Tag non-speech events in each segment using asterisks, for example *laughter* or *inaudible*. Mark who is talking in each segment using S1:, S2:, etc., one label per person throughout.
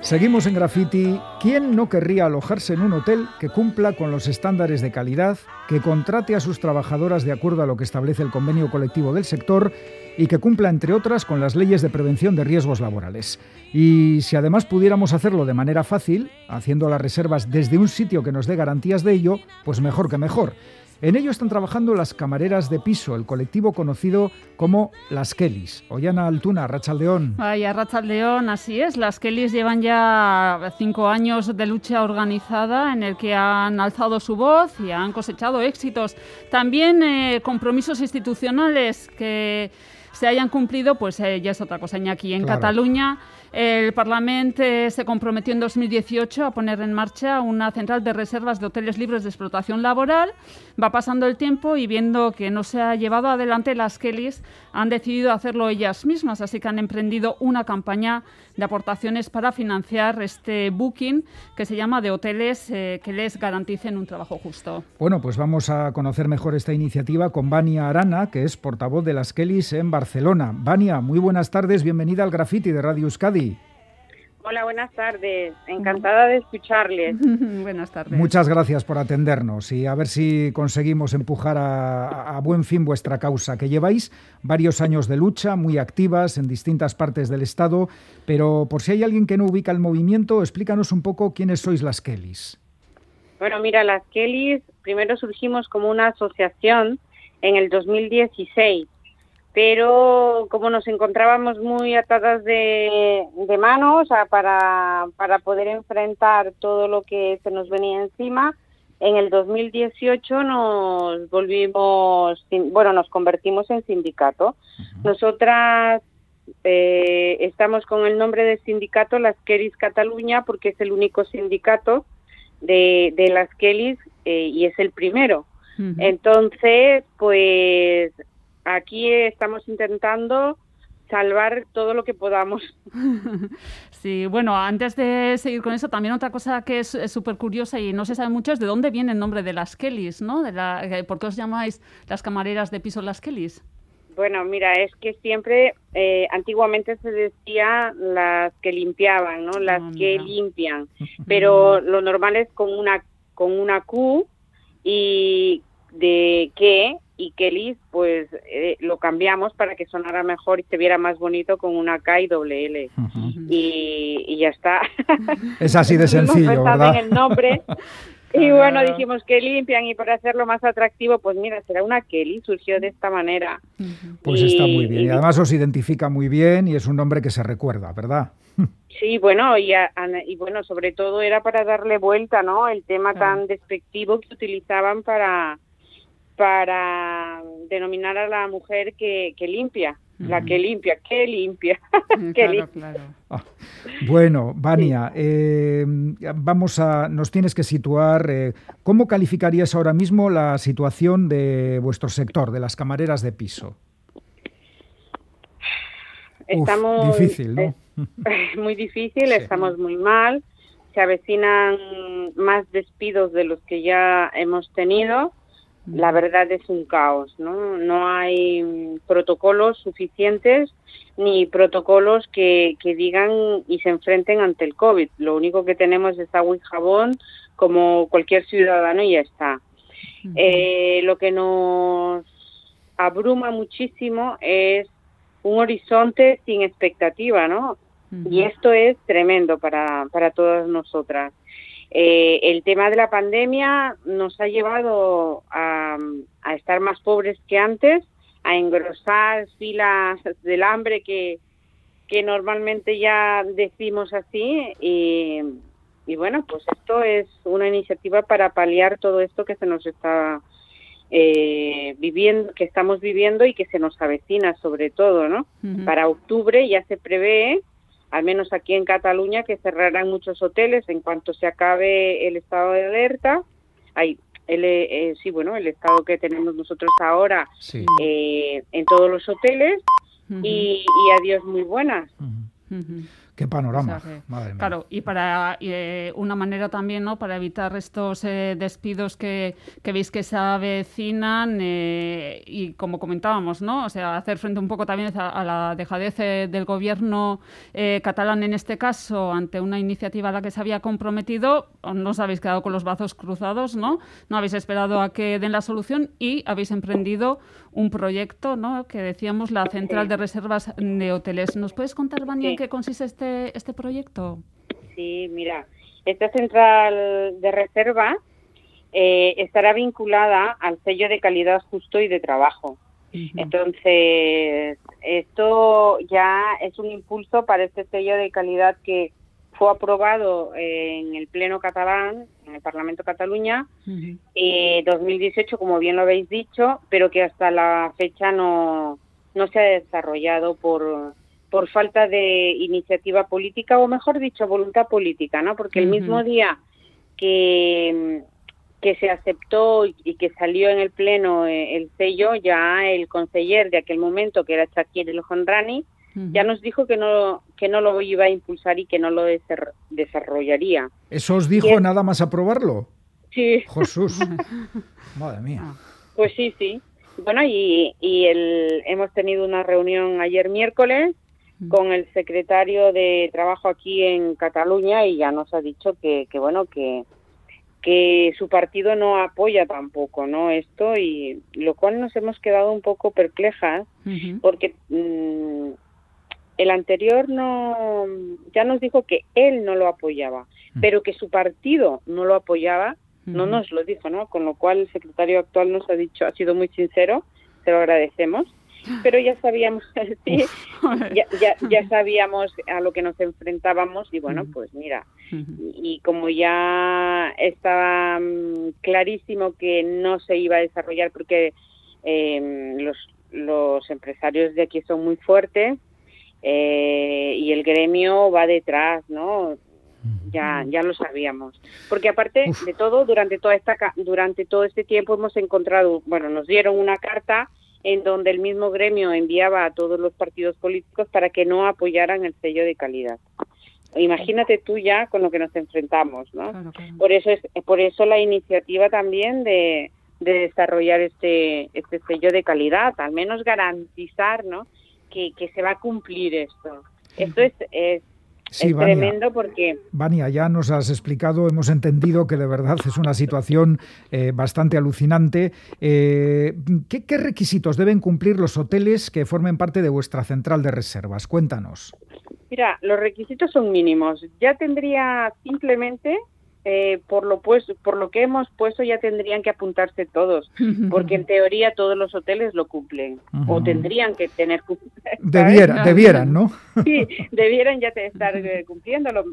S1: Seguimos en Graffiti. ¿Quién no querría alojarse en un hotel que cumpla con los estándares de calidad, que contrate a sus trabajadoras de acuerdo a lo que establece el convenio colectivo del sector y que cumpla, entre otras, con las leyes de prevención de riesgos laborales? Y si además pudiéramos hacerlo de manera fácil, haciendo las reservas desde un sitio que nos dé garantías de ello, pues mejor que mejor. En ello están trabajando las camareras de piso, el colectivo conocido como Las Kellys. Ollana Altuna, Rachaldeón.
S2: Vaya, Rachaldeón, así es. Las Kellys llevan ya cinco años de lucha organizada en el que han alzado su voz y han cosechado éxitos. También eh, compromisos institucionales que se hayan cumplido, pues eh, ya es otra cosa. aquí en Cataluña el Parlamento se comprometió en 2018 a poner en marcha una central de reservas de hoteles libres de explotación laboral. Va pasando el tiempo y viendo que no se ha llevado adelante, las Kellys han decidido hacerlo ellas mismas, así que han emprendido una campaña de aportaciones para financiar este booking que se llama de hoteles eh, que les garanticen un trabajo justo.
S1: Bueno, pues vamos a conocer mejor esta iniciativa con Vania Arana, que es portavoz de las Kellys en Barcelona. Vania, muy buenas tardes, bienvenida al Graffiti de Radio Euskadi.
S3: Hola, buenas tardes. Encantada de escucharles. *laughs*
S2: buenas tardes.
S1: Muchas gracias por atendernos y a ver si conseguimos empujar a, buen fin vuestra causa, que lleváis varios años de lucha, muy activas en distintas partes del Estado, pero por si hay alguien que no ubica el movimiento, explícanos un poco quiénes sois las Kellys.
S3: Bueno, mira, las Kellys primero surgimos como una asociación en el 2016 pero como nos encontrábamos muy atadas de, manos para, para poder enfrentar todo lo que se nos venía encima, en el 2018 nos volvimos, bueno, nos convertimos en sindicato. Nosotras eh, estamos con el nombre de sindicato Las Kellys Cataluña porque es el único sindicato de, de las Kellys eh, y es el primero. Entonces, pues aquí estamos intentando salvar todo lo que podamos. *laughs*
S2: Sí, bueno, antes de seguir con eso, también otra cosa que es súper curiosa y no se sabe mucho es de dónde viene el nombre de las Kellys, ¿no? De la, eh, ¿Por qué os llamáis las camareras de piso las Kellys?
S3: Bueno, mira, es que siempre, eh, antiguamente se decía las que limpiaban, ¿no? Las ah, que limpian, *laughs* pero lo normal es con una, con una Q y de que y Kelly pues eh, lo cambiamos para que sonara mejor y se viera más bonito con una K y doble L. Y, ya está. *laughs*
S1: Es así de sencillo ¿verdad?
S3: en el nombre. *laughs* Y bueno dijimos que limpian y para hacerlo más atractivo pues mira será una Kelly surgió de esta manera.
S1: Pues está muy bien. Y además os identifica muy bien y es un nombre que se recuerda verdad *laughs*
S3: Sí, bueno, y, y, bueno, sobre todo era para darle vuelta, ¿no? El tema tan despectivo que utilizaban para, para denominar a la mujer que, limpia, la que limpia, que limpia. *laughs*
S1: Ah, bueno, Vania, eh, vamos a, nos tienes que situar, eh, ¿cómo calificarías ahora mismo la situación de vuestro sector, de las camareras de piso?
S3: Estamos,
S1: difícil, ¿no? *laughs*
S3: muy difícil, estamos muy mal, se avecinan más despidos de los que ya hemos tenido la verdad es un caos, ¿no? No hay protocolos suficientes ni protocolos que, que digan y se enfrenten ante el COVID. Lo único que tenemos es agua y jabón como cualquier ciudadano y ya está. Eh, lo que nos abruma muchísimo es un horizonte sin expectativa, ¿no? Y esto es tremendo para, para todas nosotras. Eh, el tema de la pandemia nos ha llevado a, estar más pobres que antes, a engrosar filas del hambre que, que normalmente ya decimos así y, y, bueno, pues esto es una iniciativa para paliar todo esto que se nos está eh, viviendo, que estamos viviendo y que se nos avecina sobre todo, ¿no? Para octubre ya se prevé al menos aquí en Cataluña, que cerrarán muchos hoteles en cuanto se acabe el estado de alerta. Hay, el, eh, sí, bueno, el estado que tenemos nosotros ahora eh, en todos los hoteles y, adiós muy buenas.
S1: Qué panorama.
S2: Claro, y para eh, una manera también, ¿no? Para evitar estos eh, despidos que, veis que se avecinan eh, y como comentábamos, ¿no? O sea, hacer frente un poco también a, la dejadez del gobierno catalán en este caso ante una iniciativa a la que se había comprometido, no os habéis quedado con los brazos cruzados, ¿no? No habéis esperado a que den la solución y habéis emprendido un proyecto, ¿no? Que decíamos la central de reservas de hoteles. ¿Nos puedes contar, Vania, qué consiste este este, proyecto?
S3: Sí, mira, esta central de reserva eh, estará vinculada al sello de calidad justo y de trabajo. Entonces, esto ya es un impulso para este sello de calidad que fue aprobado en el Pleno catalán, en el Parlamento Cataluña, en 2018, como bien lo habéis dicho, pero que hasta la fecha no, no se ha desarrollado por, por falta de iniciativa política o mejor dicho voluntad política, ¿no? Porque el mismo día que que se aceptó y que salió en el pleno eh, el sello, ya el conseller de aquel momento, que era Shakir El Honrani, ya nos dijo que no que no lo iba a impulsar y que no lo desarrollaría.
S1: ¿Eso os dijo nada más aprobarlo?
S3: Sí.
S1: Jesús. *laughs* Madre mía.
S3: Pues sí, sí. Bueno, y, y el, hemos tenido una reunión ayer miércoles con el secretario de Trabajo aquí en Cataluña y ya nos ha dicho que, que bueno, que, que su partido no apoya tampoco no esto y lo cual nos hemos quedado un poco perplejas porque mm, el anterior no ya nos dijo que él no lo apoyaba pero que su partido no lo apoyaba no nos lo dijo no con lo cual el secretario actual nos ha dicho ha sido muy sincero se lo agradecemos pero ya sabíamos, *laughs* sí, ya, ya, *laughs* sabíamos a lo que nos enfrentábamos y bueno, pues mira, y, como ya estaba mm, clarísimo que no se iba a desarrollar porque em, los, los empresarios de aquí son muy fuertes eh, y el gremio va detrás, ¿no? ya ya lo sabíamos. Porque aparte de todo durante toda esta durante todo este tiempo hemos encontrado bueno nos dieron una carta en donde el mismo gremio enviaba a todos los partidos políticos para que no apoyaran el sello de calidad. Imagínate tú ya con lo que nos enfrentamos, ¿no? Por eso es por eso la iniciativa también de, de desarrollar este este sello de calidad, al menos garantizar, ¿no? Que, que se va a cumplir esto. Esto es, es Sí, es tremendo porque...
S1: Vania, ya nos has explicado, hemos entendido que de verdad es una situación eh, bastante alucinante. Eh, ¿qué, requisitos deben cumplir los hoteles que formen parte de vuestra central de reservas? Cuéntanos.
S3: Mira, los requisitos son mínimos. Ya tendría simplemente eh, por lo pues, por lo que hemos puesto ya tendrían que apuntarse todos, *laughs* porque en teoría todos los hoteles lo cumplen o tendrían que tener
S1: debieran, ¿no? *laughs*
S3: sí, debieran ya estar eh, cumpliéndolo.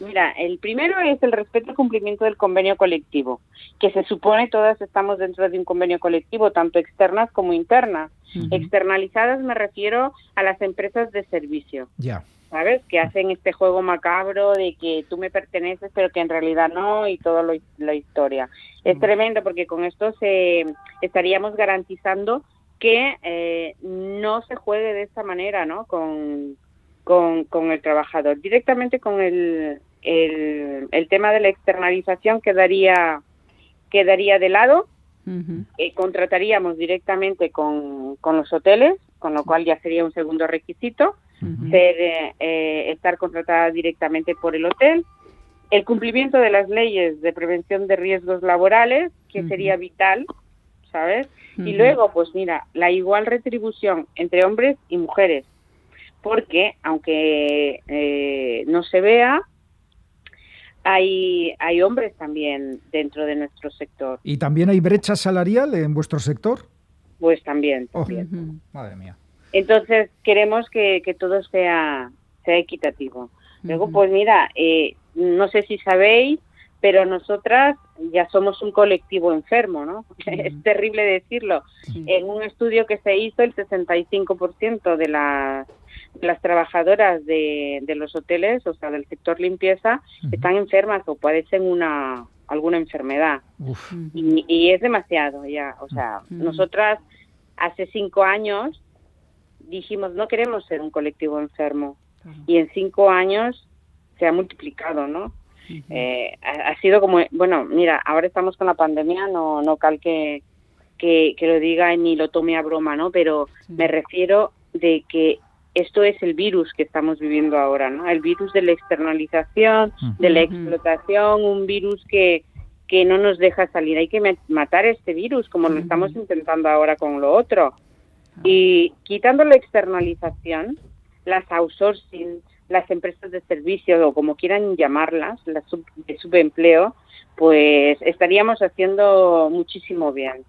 S3: Mira, el primero es el respeto al cumplimiento del convenio colectivo, que se supone todas estamos dentro de un convenio colectivo, tanto externas como internas. Externalizadas me refiero a las empresas de servicio.
S1: Ya.
S3: ¿Sabes? Que hacen este juego macabro de que tú me perteneces, pero que en realidad no, y toda la historia. Es tremendo porque con esto se estaríamos garantizando que eh, no se juegue de esta manera, ¿no? Con, con, el trabajador. Directamente con el, el, tema de la externalización quedaría, quedaría de lado. Eh, contrataríamos directamente con, con los hoteles, con lo cual ya sería un segundo requisito ser, eh, estar contratada directamente por el hotel, el cumplimiento de las leyes de prevención de riesgos laborales, que sería vital, ¿sabes? Y luego, pues mira, la igual retribución entre hombres y mujeres, porque aunque eh, no se vea, hay, hay hombres también dentro de nuestro sector.
S1: ¿Y también hay brecha salarial en vuestro sector?
S3: Pues también.
S1: Oh, madre mía.
S3: Entonces queremos que, que todo sea, sea equitativo. Luego, pues mira, eh, no sé si sabéis, pero nosotras ya somos un colectivo enfermo, ¿no? *laughs* Es terrible decirlo. En un estudio que se hizo, el 65% de las, las trabajadoras de, de, los hoteles, o sea, del sector limpieza, están enfermas o padecen una alguna enfermedad. Y, y, es demasiado ya. O sea, nosotras hace cinco años dijimos, no queremos ser un colectivo enfermo. y en cinco años se ha multiplicado, ¿no? Eh, ha, sido como, bueno, mira, ahora estamos con la pandemia, no, no cal que, que, lo diga ni lo tome a broma, ¿no? Pero me refiero de que esto es el virus que estamos viviendo ahora, ¿no? El virus de la externalización, de la explotación, un virus que, que no nos deja salir. Hay que matar este virus, como lo estamos intentando ahora con lo otro. Y quitando la externalización, las outsourcing, las empresas de servicio o como quieran llamarlas, las de subempleo, pues estaríamos haciendo muchísimo bien.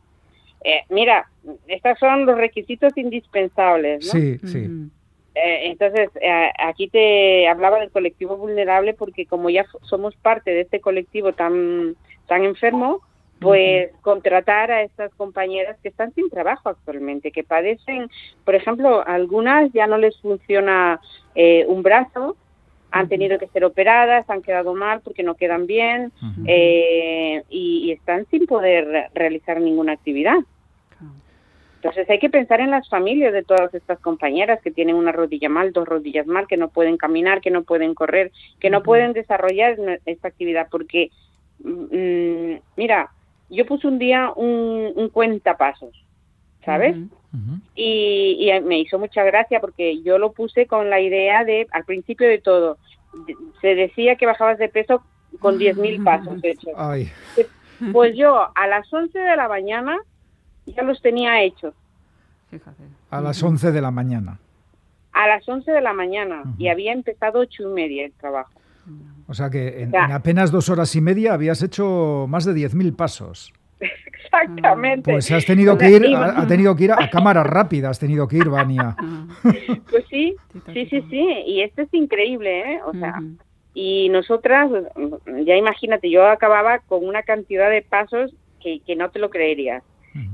S3: Eh, mira, estos son los requisitos indispensables, ¿no?
S1: Sí, sí.
S3: Eh, entonces, eh, aquí te hablaba del colectivo vulnerable porque como ya somos parte de este colectivo tan, tan enfermo, pues contratar a estas compañeras que están sin trabajo actualmente, que padecen, por ejemplo, algunas ya no les funciona eh, un brazo, han tenido que ser operadas, han quedado mal porque no quedan bien eh, y, están sin poder realizar ninguna actividad. Entonces hay que pensar en las familias de todas estas compañeras que tienen una rodilla mal, dos rodillas mal, que no pueden caminar, que no pueden correr, que no pueden desarrollar esta actividad porque, mm, mira, yo puse un día un, un cuentapasos, ¿sabes? Y, me hizo mucha gracia porque yo lo puse con la idea de, al principio de todo, se decía que bajabas de peso con 10.000 pasos hechos. Pues yo a las 11 de la mañana ya los tenía hechos.
S1: A las 11 de la mañana.
S3: A las 11 de la mañana y había empezado ocho y media el trabajo.
S1: O sea que en, apenas dos horas y media habías hecho más de 10.000 pasos.
S3: Exactamente.
S1: Pues has tenido que ir, ha, tenido que ir a cámara rápida, has tenido que ir, Vania. *laughs*
S3: Pues sí, sí, sí, sí. Y esto es increíble, ¿eh? O sea, y nosotras, ya imagínate, yo acababa con una cantidad de pasos que, que no te lo creerías.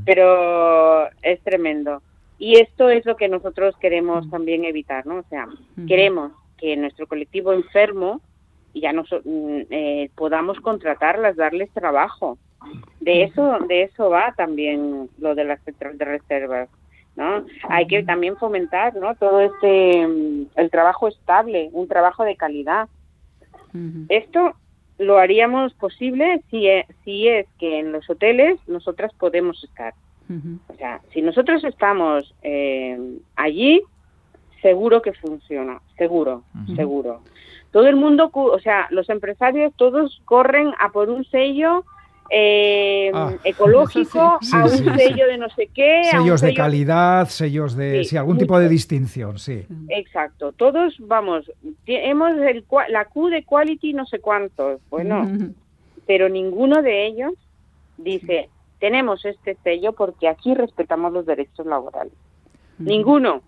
S3: Pero es tremendo. Y esto es lo que nosotros queremos también evitar, ¿no? O sea, queremos que nuestro colectivo enfermo ya no mm, eh, podamos contratarlas, darles trabajo. De eso, de eso va también lo de las centrales de reservas, ¿no? Hay que también fomentar, ¿no? Todo este, mm, el trabajo estable, un trabajo de calidad. Esto lo haríamos posible si, e, si es que en los hoteles nosotras podemos estar. O sea, si nosotros estamos eh, allí, seguro que funciona, seguro, seguro todo el mundo, o sea, los empresarios todos corren a por un sello eh, ah. ecológico, a un sello de no sé qué.
S1: Sellos de calidad, sellos de sí, algún tipo de distinción, sí.
S3: Exacto, todos, vamos, hemos el, la Q de quality no sé cuántos, bueno, *laughs* pero ninguno de ellos dice, tenemos este sello porque aquí respetamos los derechos laborales. Ninguno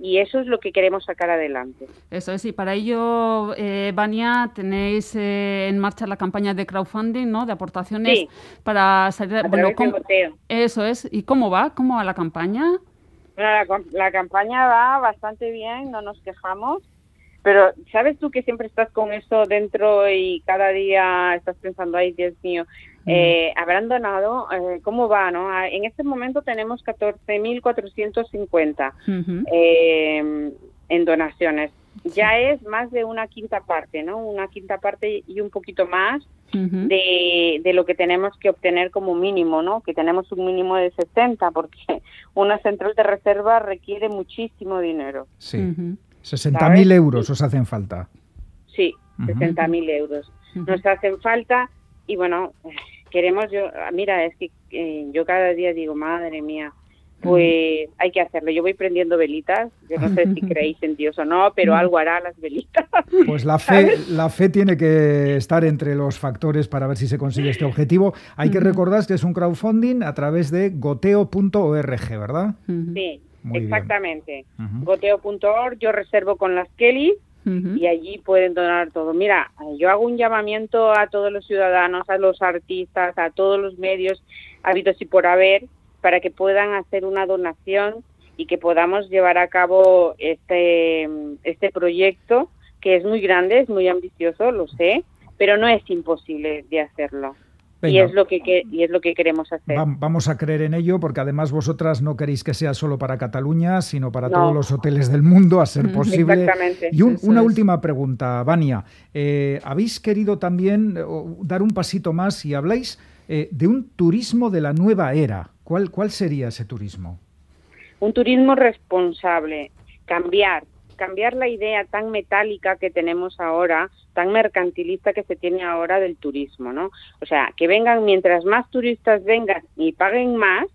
S3: y eso es lo que queremos sacar adelante.
S2: Eso es, y para ello, eh, Vania, tenéis eh, en marcha la campaña de crowdfunding, ¿no? De aportaciones para salir...
S3: bueno,
S2: Eso es, ¿y cómo va? ¿Cómo va la campaña?
S3: la, la campaña va bastante bien, no nos quejamos. Pero sabes tú que siempre estás con eso dentro y cada día estás pensando, ay Dios mío, eh, habrán donado, eh, ¿cómo va? no ah, En este momento tenemos 14.450 eh, en donaciones. Ya es más de una quinta parte, ¿no? Una quinta parte y un poquito más de, de, lo que tenemos que obtener como mínimo, ¿no? Que tenemos un mínimo de 60, porque una central de reserva requiere muchísimo dinero.
S1: Sí, 60.000 euros os hacen falta.
S3: Sí, 60.000 euros. Nos hacen falta y bueno, queremos, yo, mira, es que eh, yo cada día digo, madre mía, pues hay que hacerlo. Yo voy prendiendo velitas, yo no sé si *laughs* creéis en Dios o no, pero algo hará las velitas.
S1: Pues la *laughs* fe, la fe tiene que estar entre los factores para ver si se consigue este objetivo. Hay que recordar que es un crowdfunding a través de goteo.org, ¿verdad?
S3: Sí, exactamente. Goteo.org, yo reservo con las Kelly y allí pueden donar todo. Mira, yo hago un llamamiento a todos los ciudadanos, a los artistas, a todos los medios habidos y por haber, para que puedan hacer una donación y que podamos llevar a cabo este, este proyecto que es muy grande, es muy ambicioso, lo sé, pero no es imposible de hacerlo. Y es lo que, y es lo que queremos hacer.
S1: vamos a creer en ello porque además vosotras no queréis que sea solo para Cataluña, sino para todos los hoteles del mundo, a ser *laughs* posible.
S3: Exactamente.
S1: Y una última pregunta, Vania. Eh, ¿Habéis querido también dar un pasito más y habláis eh, de un turismo de la nueva era? ¿Cuál, ¿Cuál sería ese turismo?
S3: Un turismo responsable, cambiar, cambiar la idea tan metálica que tenemos ahora, tan mercantilista que se tiene ahora del turismo, ¿no? O sea, que vengan, mientras más turistas vengan y paguen más,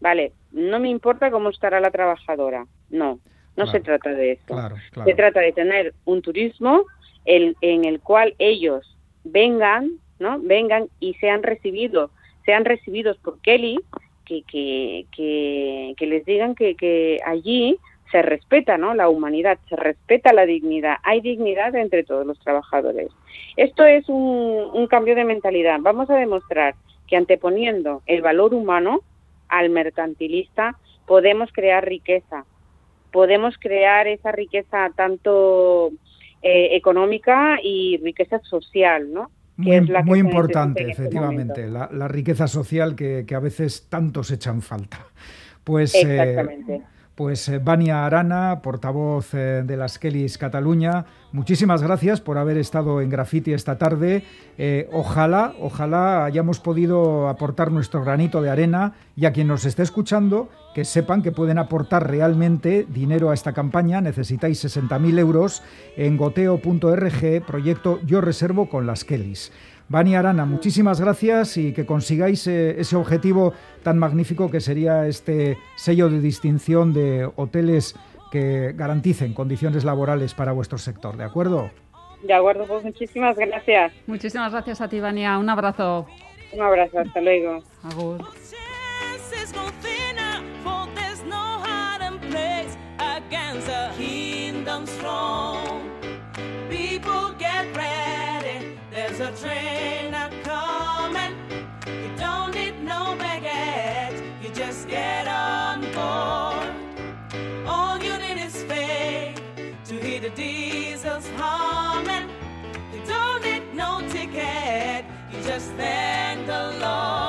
S3: vale, no me importa cómo estará la trabajadora, no, no se trata de eso. Se trata de tener un turismo el, en el cual ellos vengan, ¿no? Vengan y sean recibidos, sean recibidos por Kelly, que, que, que, que les digan que, que allí se respeta ¿no? la humanidad, se respeta la dignidad, hay dignidad entre todos los trabajadores. Esto es un, un cambio de mentalidad. Vamos a demostrar que anteponiendo el valor humano al mercantilista podemos crear riqueza, podemos crear esa riqueza tanto eh, económica y riqueza social, ¿no?
S1: Muy, es la muy importante, este efectivamente, la, la, riqueza social que, que, a veces tantos echan falta. Pues,
S3: eh, Exactamente.
S1: Pues eh, Vania Arana, portavoz eh, de las Kellys Cataluña, muchísimas gracias por haber estado en Graffiti esta tarde. Eh, ojalá, ojalá hayamos podido aportar nuestro granito de arena y a quien nos esté escuchando, que sepan que pueden aportar realmente dinero a esta campaña. Necesitáis 60.000 euros en goteo.org, proyecto Yo Reservo con las Kellys. Bani Arana, muchísimas gracias y que consigáis eh, ese objetivo tan magnífico que sería este sello de distinción de hoteles que garanticen condiciones laborales para vuestro sector, ¿de acuerdo?
S3: De acuerdo, pues muchísimas gracias.
S2: Muchísimas gracias a ti, Vania. Un abrazo.
S3: Un abrazo, hasta luego.
S4: There's Jesus humming. You don't need no ticket, you just thank the Lord.